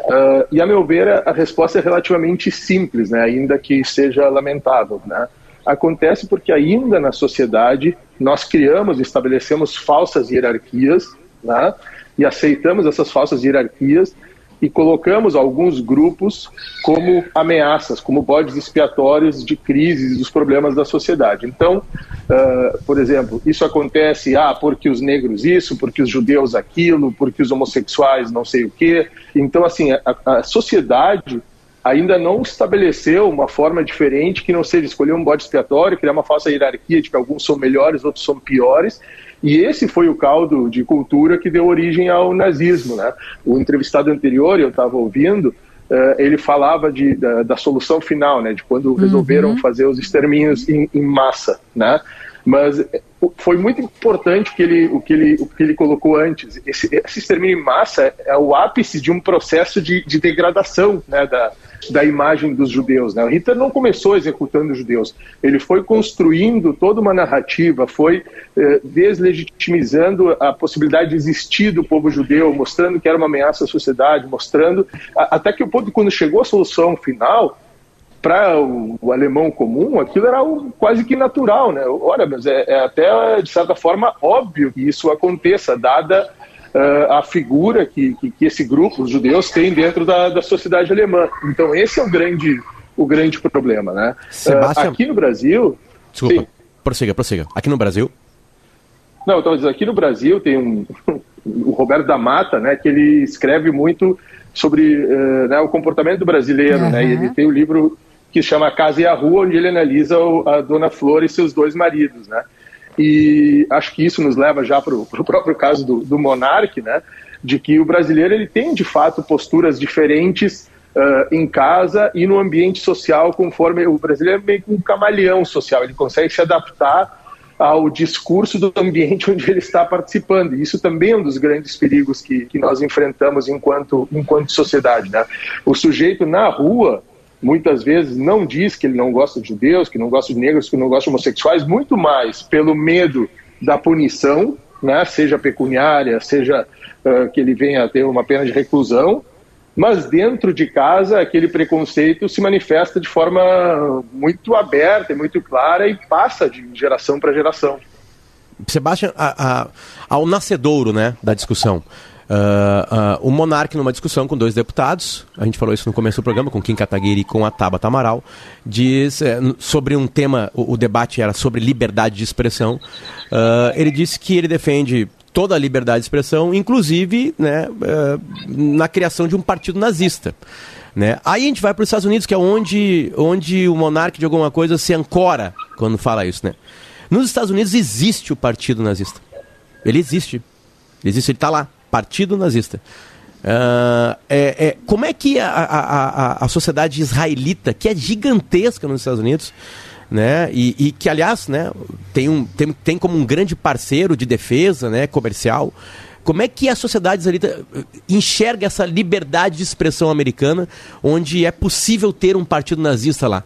Uh, e, a meu ver, a resposta é relativamente simples, né? ainda que seja lamentável. Né? Acontece porque ainda na sociedade nós criamos, estabelecemos falsas hierarquias né? e aceitamos essas falsas hierarquias e colocamos alguns grupos como ameaças, como bodes expiatórios de crises dos problemas da sociedade. Então, uh, por exemplo, isso acontece ah, porque os negros isso, porque os judeus aquilo, porque os homossexuais não sei o quê. Então, assim, a, a sociedade ainda não estabeleceu uma forma diferente que não seja escolher um bode expiatório, criar uma falsa hierarquia de que alguns são melhores, outros são piores. E esse foi o caldo de cultura que deu origem ao nazismo. Né? O entrevistado anterior, eu estava ouvindo, uh, ele falava de, da, da, solução final, né? de quando uhum. resolveram fazer os extermínios em, em massa. Né? Mas foi muito importante o que ele, o que ele, o que ele colocou antes. Esse, esse extermínio em massa é o ápice de um processo de, de degradação né, da, da imagem dos judeus. Né? O Hitler não começou executando judeus, ele foi construindo toda uma narrativa, foi eh, deslegitimizando a possibilidade de existir do povo judeu, mostrando que era uma ameaça à sociedade, mostrando a, até que o povo, quando chegou à solução final, para o, o, alemão comum, aquilo era um, quase que natural, né? Olha, mas é, é, até, de certa forma, óbvio que isso aconteça, dada uh, a figura que, que, que, esse grupo, os judeus, tem dentro da, da sociedade alemã. Então, esse é o grande, o grande problema, né? Sebastião... Uh, aqui no Brasil... Desculpa, sim. prossiga, prossiga. Aqui no Brasil... Não, então, aqui no Brasil tem um... o Roberto da Mata, né, que ele escreve muito sobre uh, né, o comportamento brasileiro, uhum. né, e ele tem o livro que chama Casa e a Rua, onde ele analisa a Dona Flor e seus dois maridos, né? E acho que isso nos leva já para o próprio caso do, do Monarque, né? De que o brasileiro ele tem de fato posturas diferentes uh, em casa e no ambiente social, conforme o brasileiro é meio que um camaleão social, ele consegue se adaptar ao discurso do ambiente onde ele está participando. E isso também é um dos grandes perigos que, que nós enfrentamos enquanto, enquanto sociedade. Né? O sujeito na rua, muitas vezes não diz que ele não gosta de judeus, que não gosta de negros, que não gosta de homossexuais, muito mais pelo medo da punição, né, seja pecuniária, seja uh, que ele venha a ter uma pena de reclusão, mas dentro de casa aquele preconceito se manifesta de forma muito aberta e muito clara e passa de geração para geração. Sebastião, ao nascedouro né, da discussão, Uh, uh, o Monarque, numa discussão com dois deputados, a gente falou isso no começo do programa, com Kim Kataguiri e com a Tabata Amaral, diz é, sobre um tema, o, o, debate era sobre liberdade de expressão. Uh, ele disse que ele defende toda a liberdade de expressão, inclusive né, na criação de um partido nazista. Né? Aí a gente vai para os Estados Unidos, que é onde, onde o monarca de alguma coisa se ancora quando fala isso. Né? Nos Estados Unidos existe o partido nazista. Ele existe. Ele existe, ele está lá. Partido Nazista. Uh, é, é, como é que a, a, a, sociedade israelita, que é gigantesca nos Estados Unidos, né, e, e, que, aliás, né, tem, um, tem, tem como um grande parceiro de defesa né, comercial, como é que a sociedade israelita enxerga essa liberdade de expressão americana, onde é possível ter um partido nazista lá?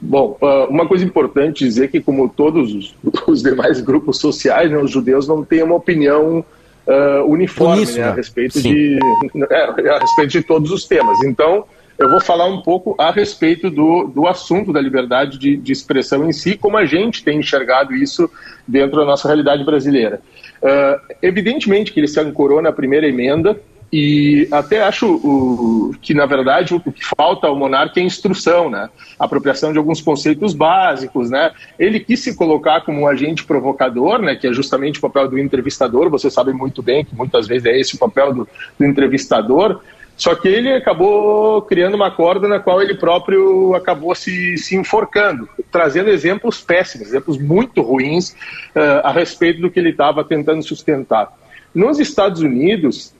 Bom, ah, uma coisa importante dizer que, como todos os, os demais grupos sociais, né, os judeus não têm uma opinião uh, uniforme né, a, respeito de, é, a respeito de todos os temas. Então, eu vou falar um pouco a respeito do, do assunto da liberdade de, de expressão em si, como a gente tem enxergado isso dentro da nossa realidade brasileira. Uh, evidentemente que ele se ancorou na primeira emenda, e até acho o, que, na verdade, o que falta ao monarca é instrução, né? apropriação de alguns conceitos básicos. Né? Ele quis se colocar como um agente provocador, né? que é justamente o papel do entrevistador. Você sabe muito bem que muitas vezes é esse o papel do, do entrevistador. Só que ele acabou criando uma corda na qual ele próprio acabou se, se enforcando, trazendo exemplos péssimos, exemplos muito ruins uh, a respeito do que ele estava tentando sustentar. Nos Estados Unidos,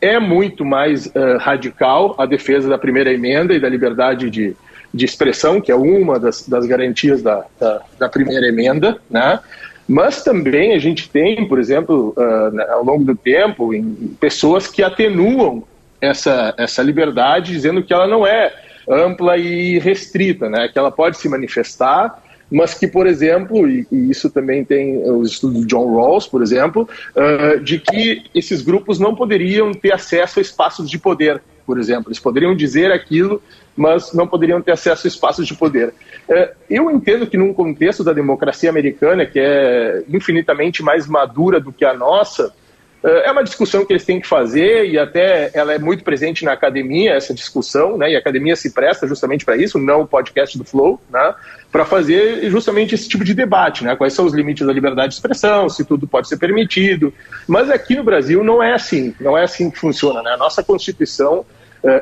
é muito mais uh, radical a defesa da primeira emenda e da liberdade de, de expressão, que é uma das, das garantias da, da, da, primeira emenda, né? Mas também a gente tem, por exemplo, uh, ao longo do tempo, em, pessoas que atenuam essa, essa liberdade, dizendo que ela não é ampla e restrita, né? que ela pode se manifestar mas que, por exemplo, e, e, isso também tem os estudos do John Rawls, por exemplo, uh, de que esses grupos não poderiam ter acesso a espaços de poder, por exemplo. Eles poderiam dizer aquilo, mas não poderiam ter acesso a espaços de poder. Uh, eu entendo que num contexto da democracia americana, que é infinitamente mais madura do que a nossa, é uma discussão que eles têm que fazer e até ela é muito presente na academia, essa discussão, né? E a academia se presta justamente para isso, não o podcast do Flow, né? Para fazer justamente esse tipo de debate, né? Quais são os limites da liberdade de expressão, se tudo pode ser permitido. Mas aqui no Brasil não é assim, não é assim que funciona, né? A nossa Constituição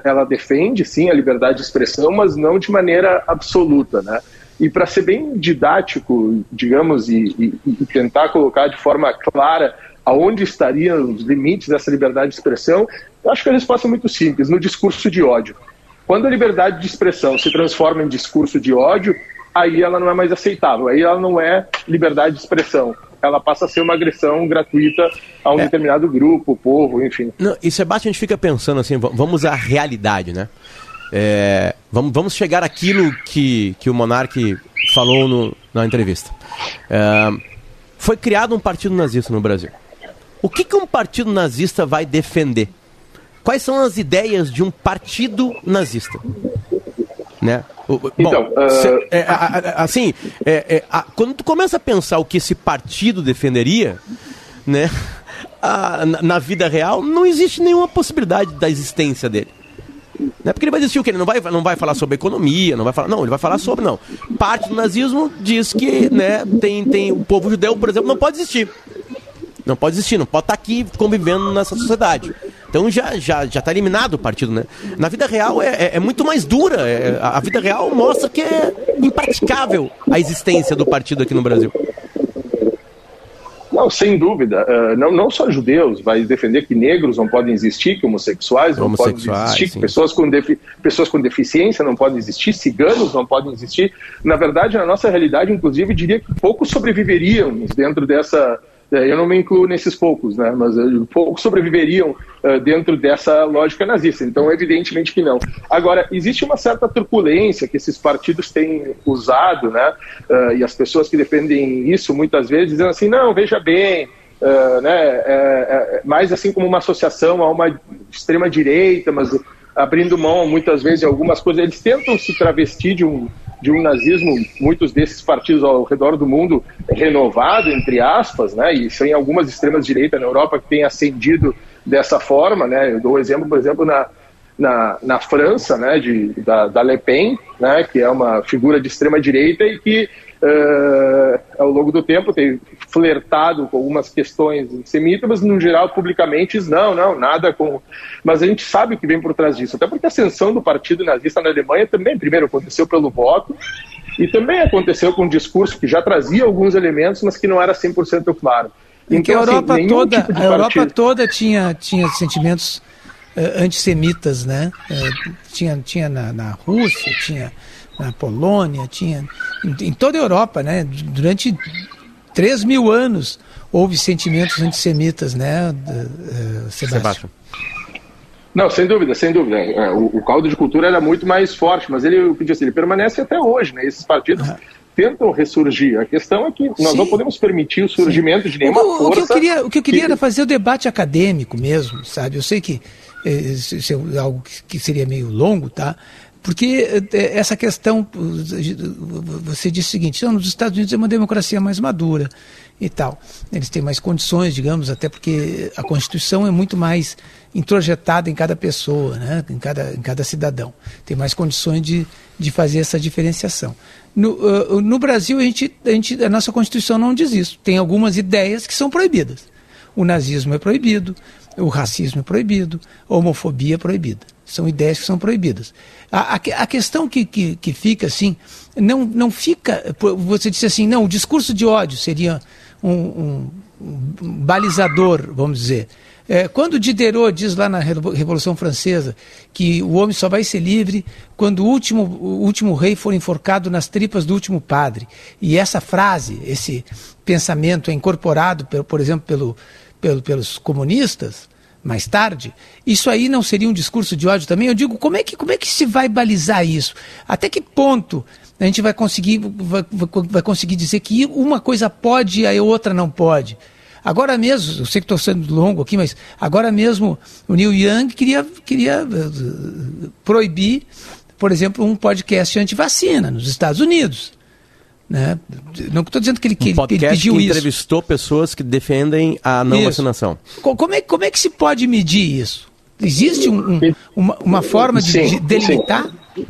ela defende, sim, a liberdade de expressão, mas não de maneira absoluta, né? E para ser bem didático, digamos, e, e, e, tentar colocar de forma clara aonde estariam os limites dessa liberdade de expressão, eu acho que a resposta é muito simples, no discurso de ódio. Quando a liberdade de expressão se transforma em discurso de ódio, aí ela não é mais aceitável, aí ela não é liberdade de expressão. Ela passa a ser uma agressão gratuita a um é. determinado grupo, povo, enfim. Não, e Sebastião, a gente fica pensando assim, vamos à realidade, né? É, vamos, vamos chegar àquilo que, que o Monarque falou no, na entrevista. É, foi criado um partido nazista no Brasil. O que, que um partido nazista vai defender? Quais são as ideias de um partido nazista? Né? Bom, então, uh... cê, é, assim, é, é, a, quando tu começa a pensar o que esse partido defenderia, né, a, na, na, vida real, não existe nenhuma possibilidade da existência dele. Não é porque ele vai existir o que? Ele não vai, não vai falar sobre economia, não vai falar. Não, ele vai falar sobre, não. Parte do nazismo diz que né, tem, tem o povo judeu, por exemplo, não pode existir. Não pode existir, não pode estar aqui convivendo nessa sociedade. Então já já já está eliminado o partido, né? Na vida real é, é, é muito mais dura. É, a vida real mostra que é impraticável a existência do partido aqui no Brasil. Não, sem dúvida. Uh, não, não só judeus, vai defender que negros não podem existir, que homossexuais não podem existir, que pessoas com, pessoas com deficiência não podem existir, ciganos não podem existir. Na verdade, na nossa realidade, inclusive, diria que poucos sobreviveríamos dentro dessa, eu não me incluo nesses poucos, né? mas poucos sobreviveriam uh, dentro dessa lógica nazista. Então, evidentemente que não. Agora, existe uma certa turbulência que esses partidos têm usado, né? Uh, e as pessoas que defendem isso muitas vezes dizendo assim: não, veja bem. Uh, né, é, é, mais assim como uma associação a uma extrema direita, mas abrindo mão muitas vezes de algumas coisas, eles tentam se travestir de um, de um nazismo, muitos desses partidos ao redor do mundo, renovado, entre aspas, né, e sem algumas extremas direitas na Europa que têm ascendido dessa forma, né, eu dou um exemplo, por exemplo, na, na, na França, né, de, da, da Le Pen, né, que é uma figura de extrema direita e que uh, ao longo do tempo tem flertado com algumas questões antissemitas, mas no geral publicamente não, não, nada com. Mas a gente sabe o que vem por trás disso, até porque a ascensão do partido nazista na Alemanha também, primeiro, aconteceu pelo voto, e também aconteceu com um discurso que já trazia alguns elementos, mas que não era 100% claro. Então, a assim, Europa assim, toda, tipo a Europa toda tinha, tinha sentimentos uh, antissemitas, né? Uh, tinha tinha na, na Rússia, tinha na Polônia, tinha em, em toda a Europa, né? Durante 3 mil anos houve sentimentos antissemitas, né, uh, Sebastião? Não, sem dúvida, sem dúvida. É, o, o, caldo de cultura era muito mais forte, mas ele, assim, ele permanece até hoje, né? Esses partidos ah. tentam ressurgir. A questão é que nós Sim. não podemos permitir o surgimento Sim. de nenhuma o, força. O que eu queria, o que eu queria que... era fazer o debate acadêmico mesmo, sabe? Eu sei que eh, isso é algo que seria meio longo, tá? Porque eh, essa questão, você disse o seguinte, nos Estados Unidos é uma democracia mais madura e tal. Eles têm mais condições, digamos, até porque a Constituição é muito mais introjetada em cada pessoa, né? em, cada, em cada cidadão. Tem mais condições de, de fazer essa diferenciação. No, uh, no Brasil, a, gente, a, gente, a nossa Constituição não diz isso. Tem algumas ideias que são proibidas. O nazismo é proibido, o racismo é proibido, a homofobia é proibida. São ideias que são proibidas. A, a, a questão que, que, que, fica assim, não, não fica. Você disse assim, não, o discurso de ódio seria um, um, um balizador, vamos dizer. É, quando Diderot diz lá na Revolução Francesa que o homem só vai ser livre quando o último, o último rei for enforcado nas tripas do último padre, e essa frase, esse pensamento é incorporado, por, por exemplo, pelo, pelo, pelos comunistas, mais tarde, isso aí não seria um discurso de ódio também? Eu digo, como é que, como é que se vai balizar isso? Até que ponto a gente vai conseguir, vai, vai conseguir dizer que uma coisa pode e a outra não pode? Agora mesmo, eu sei que estou sendo longo aqui, mas agora mesmo o Neil Young queria, queria uh, proibir, por exemplo, um podcast anti-vacina nos Estados Unidos. Né? Não estou dizendo que ele, que, um ele pediu que isso. entrevistou pessoas que defendem a não isso. vacinação. Como é, como é que se pode medir isso? Existe um, um, uma, uma, forma de, sim, de delimitar? Sim.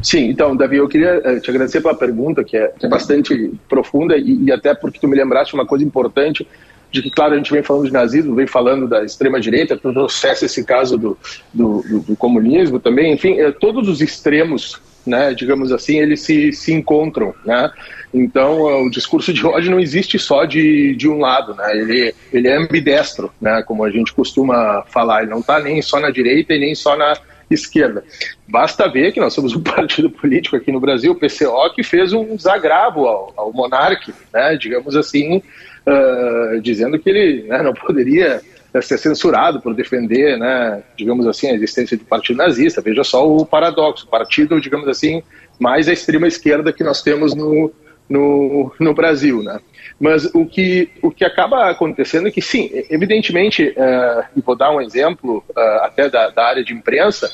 sim. então, Davi, eu queria eh, te agradecer pela pergunta, que é, que é bastante profunda, e, e, até porque tu me lembraste uma coisa importante de que, claro, a gente vem falando de nazismo, vem falando da extrema-direita, trouxesse esse caso do, do, do, do, comunismo também, enfim, é, todos os extremos, né, digamos assim, eles se, se encontram, né, então o discurso de ódio não existe só de, de um lado, né, ele, ele é ambidestro, né, como a gente costuma falar, ele não está nem só na direita e nem só na esquerda. Basta ver que nós somos um partido político aqui no Brasil, o PCO, que fez um desagravo ao, ao monarca, né, digamos assim, uh, dizendo que ele né, não poderia ser censurado por defender, né, digamos assim, a existência de partido nazista. Veja só o paradoxo, o partido, digamos assim, mais a extrema esquerda que nós temos no, no, no Brasil, né? Mas o que, o que acaba acontecendo é que, sim, evidentemente, uh, e vou dar um exemplo uh, até da, da, área de imprensa,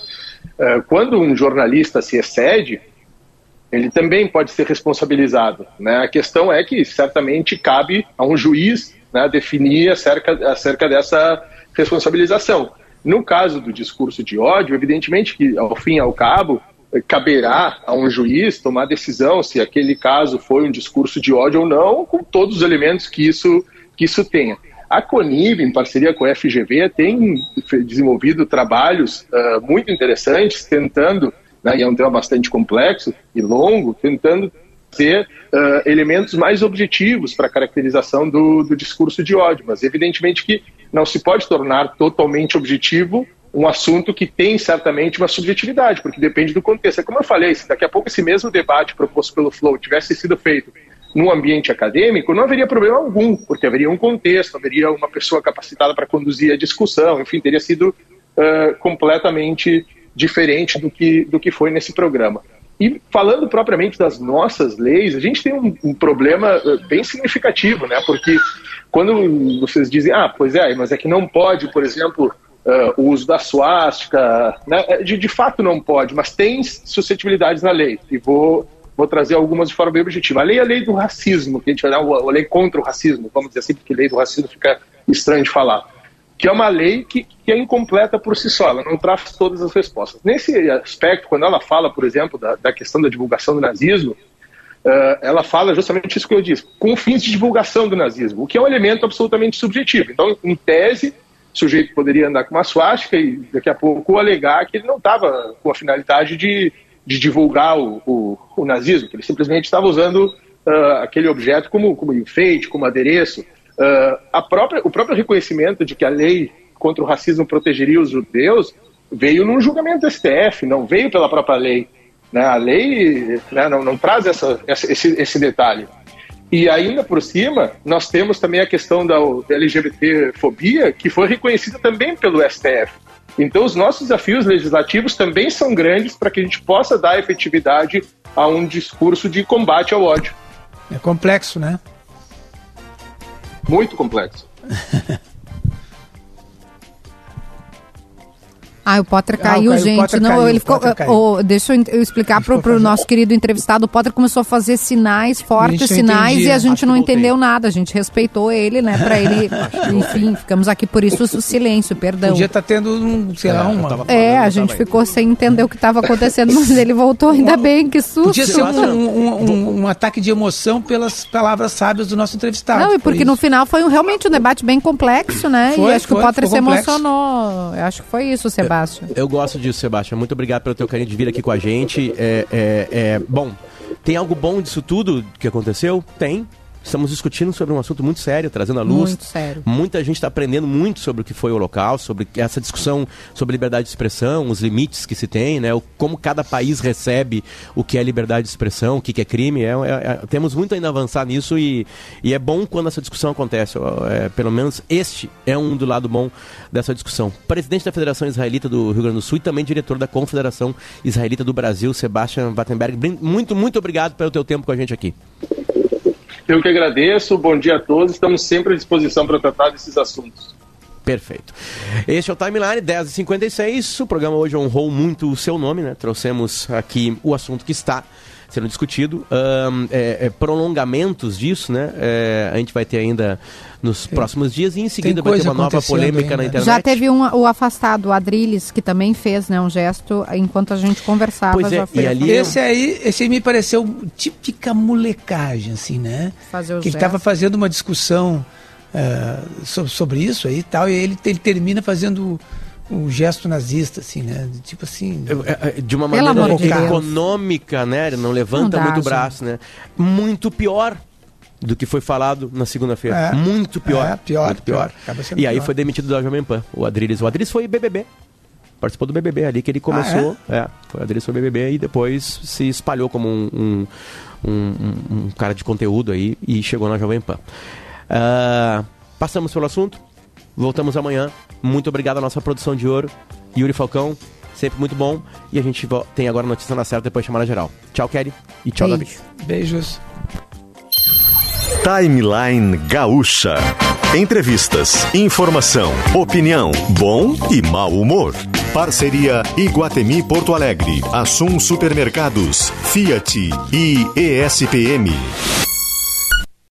uh, quando um jornalista se excede, ele também pode ser responsabilizado. Né? A questão é que certamente cabe a um juiz né, definir acerca, acerca dessa responsabilização. No caso do discurso de ódio, evidentemente que, ao fim e ao cabo, caberá a um juiz tomar decisão se aquele caso foi um discurso de ódio ou não, com todos os elementos que isso, que isso tenha. A Conib, em parceria com a FGV, tem desenvolvido trabalhos uh, muito interessantes, tentando né, e é um tema bastante complexo e longo, tentando ter uh, elementos mais objetivos para a caracterização do, do discurso de ódio. Mas, evidentemente, que não se pode tornar totalmente objetivo um assunto que tem certamente uma subjetividade, porque depende do contexto. É como eu falei, se daqui a pouco esse mesmo debate proposto pelo Flow tivesse sido feito num ambiente acadêmico, não haveria problema algum, porque haveria um contexto, haveria uma pessoa capacitada para conduzir a discussão, enfim, teria sido uh, completamente diferente do que, do que foi nesse programa. E falando propriamente das nossas leis, a gente tem um, um, problema eh, bem significativo, né? Porque quando vocês dizem, ah, pois é, mas é que não pode, por exemplo, uh, o uso da suástica, né? É, de, de fato não pode, mas tem suscetibilidades na lei. E vou, vou trazer algumas de forma bem objetiva. A lei é a lei do racismo, que a gente vai dar, a lei contra o racismo, vamos dizer assim, porque lei do racismo fica estranho de falar que é uma lei que, que, é incompleta por si só, ela não traz todas as respostas. Nesse aspecto, quando ela fala, por exemplo, da, da questão da divulgação do nazismo, uh, ela fala justamente isso que eu disse, com fins de divulgação do nazismo, o que é um elemento absolutamente subjetivo. Então, em tese, o sujeito poderia andar com uma suástica e daqui a pouco alegar que ele não estava com a finalidade de, de divulgar o, o, o, nazismo, que ele simplesmente estava usando uh, aquele objeto como, como enfeite, como adereço. Uh, própria, o próprio reconhecimento de que a lei contra o racismo protegeria os judeus veio num julgamento do STF, não veio pela própria lei. Né? A lei né, não, não, traz essa, esse, esse detalhe. E ainda por cima, nós temos também a questão da, da LGBT-fobia, que foi reconhecida também pelo STF. Então, os nossos desafios legislativos também são grandes para que a gente possa dar efetividade a um discurso de combate ao ódio. É complexo, né? Muito complexo. Ah, o Potter caiu, ah, o gente. Potter não, caiu, ele ficou. Oh, deixa eu explicar para o nosso querido entrevistado. O Potter começou a fazer sinais, fortes sinais, entendi. e a gente não entendeu nada. A gente respeitou ele, né? Para ele. enfim, ficamos aqui por isso o silêncio, perdão. Podia estar tá tendo um, sei lá, é, uma. É, a gente ficou sem entender o que estava acontecendo, mas ele voltou, ainda bem, que susto. Podia ser um, um, um, um, ataque de emoção pelas palavras sábias do nosso entrevistado. Não, e porque no final foi realmente um debate bem complexo, né? Foi, e acho foi, que o Potter se complexo. emocionou. Eu acho que foi isso, Sebastião. Sebastião. Eu gosto disso, Sebastião. Muito obrigado pelo teu carinho de vir aqui com a gente. É, é, é, bom, tem algo bom disso tudo que aconteceu? Tem. Estamos discutindo sobre um assunto muito sério, trazendo à luz. Muito sério. Muita gente está aprendendo muito sobre o que foi o local, sobre essa discussão sobre liberdade de expressão, os limites que se tem, né? O, como cada país recebe o que é liberdade de expressão, o que, que é crime. É, é, é, temos muito ainda a avançar nisso e, e é bom quando essa discussão acontece. É, pelo menos este é um do lado bom dessa discussão. Presidente da Federação Israelita do Rio Grande do Sul e também diretor da Confederação Israelita do Brasil, Sebastian Wattenberg. Muito, muito obrigado pelo teu tempo com a gente aqui. Eu que agradeço, bom dia a todos, estamos sempre à disposição para tratar desses assuntos. Perfeito. Este é o Timeline 10h56. O programa hoje honrou muito o seu nome, né? Trouxemos aqui o assunto que está sendo discutido. Um, é, é, prolongamentos disso, né? É, a gente vai ter ainda nos próximos dias e em seguida vai ter uma nova polêmica ainda. na internet. Já teve um, o afastado, o Adriles, que também fez né, um gesto enquanto a gente conversava. Pois é, e ali esse aí, esse aí me pareceu típica molecagem, assim, né? Fazer o que estava fazendo uma discussão uh, sobre, sobre, isso aí e tal, e ele, ele termina fazendo um gesto nazista, assim, né? Tipo assim. É, é, de uma maneira de econômica, né? Ele não levanta não dá, muito o braço, né? Muito pior do que foi falado na segunda-feira. É, muito pior. É, pior. Muito pior. pior. E aí foi demitido da Jovem Pan, o Adriles. O Adriles foi BBB. Participou do BBB ali que ele começou. Ah, é? é, foi o Adriles foi BBB e depois se espalhou como um, um, um, um cara de conteúdo aí e chegou na Jovem Pan. Uh, passamos pelo assunto. Voltamos amanhã. Muito obrigado à nossa produção de ouro. Yuri Falcão, sempre muito bom. E a gente tem agora a notícia na certa depois chamada geral. Tchau, Kelly. E tchau, Beijo. Davi. Beijos. Timeline Gaúcha. Entrevistas, informação, opinião, bom e mau humor. Parceria Iguatemi Porto Alegre, Assum Supermercados, Fiat e ESPM.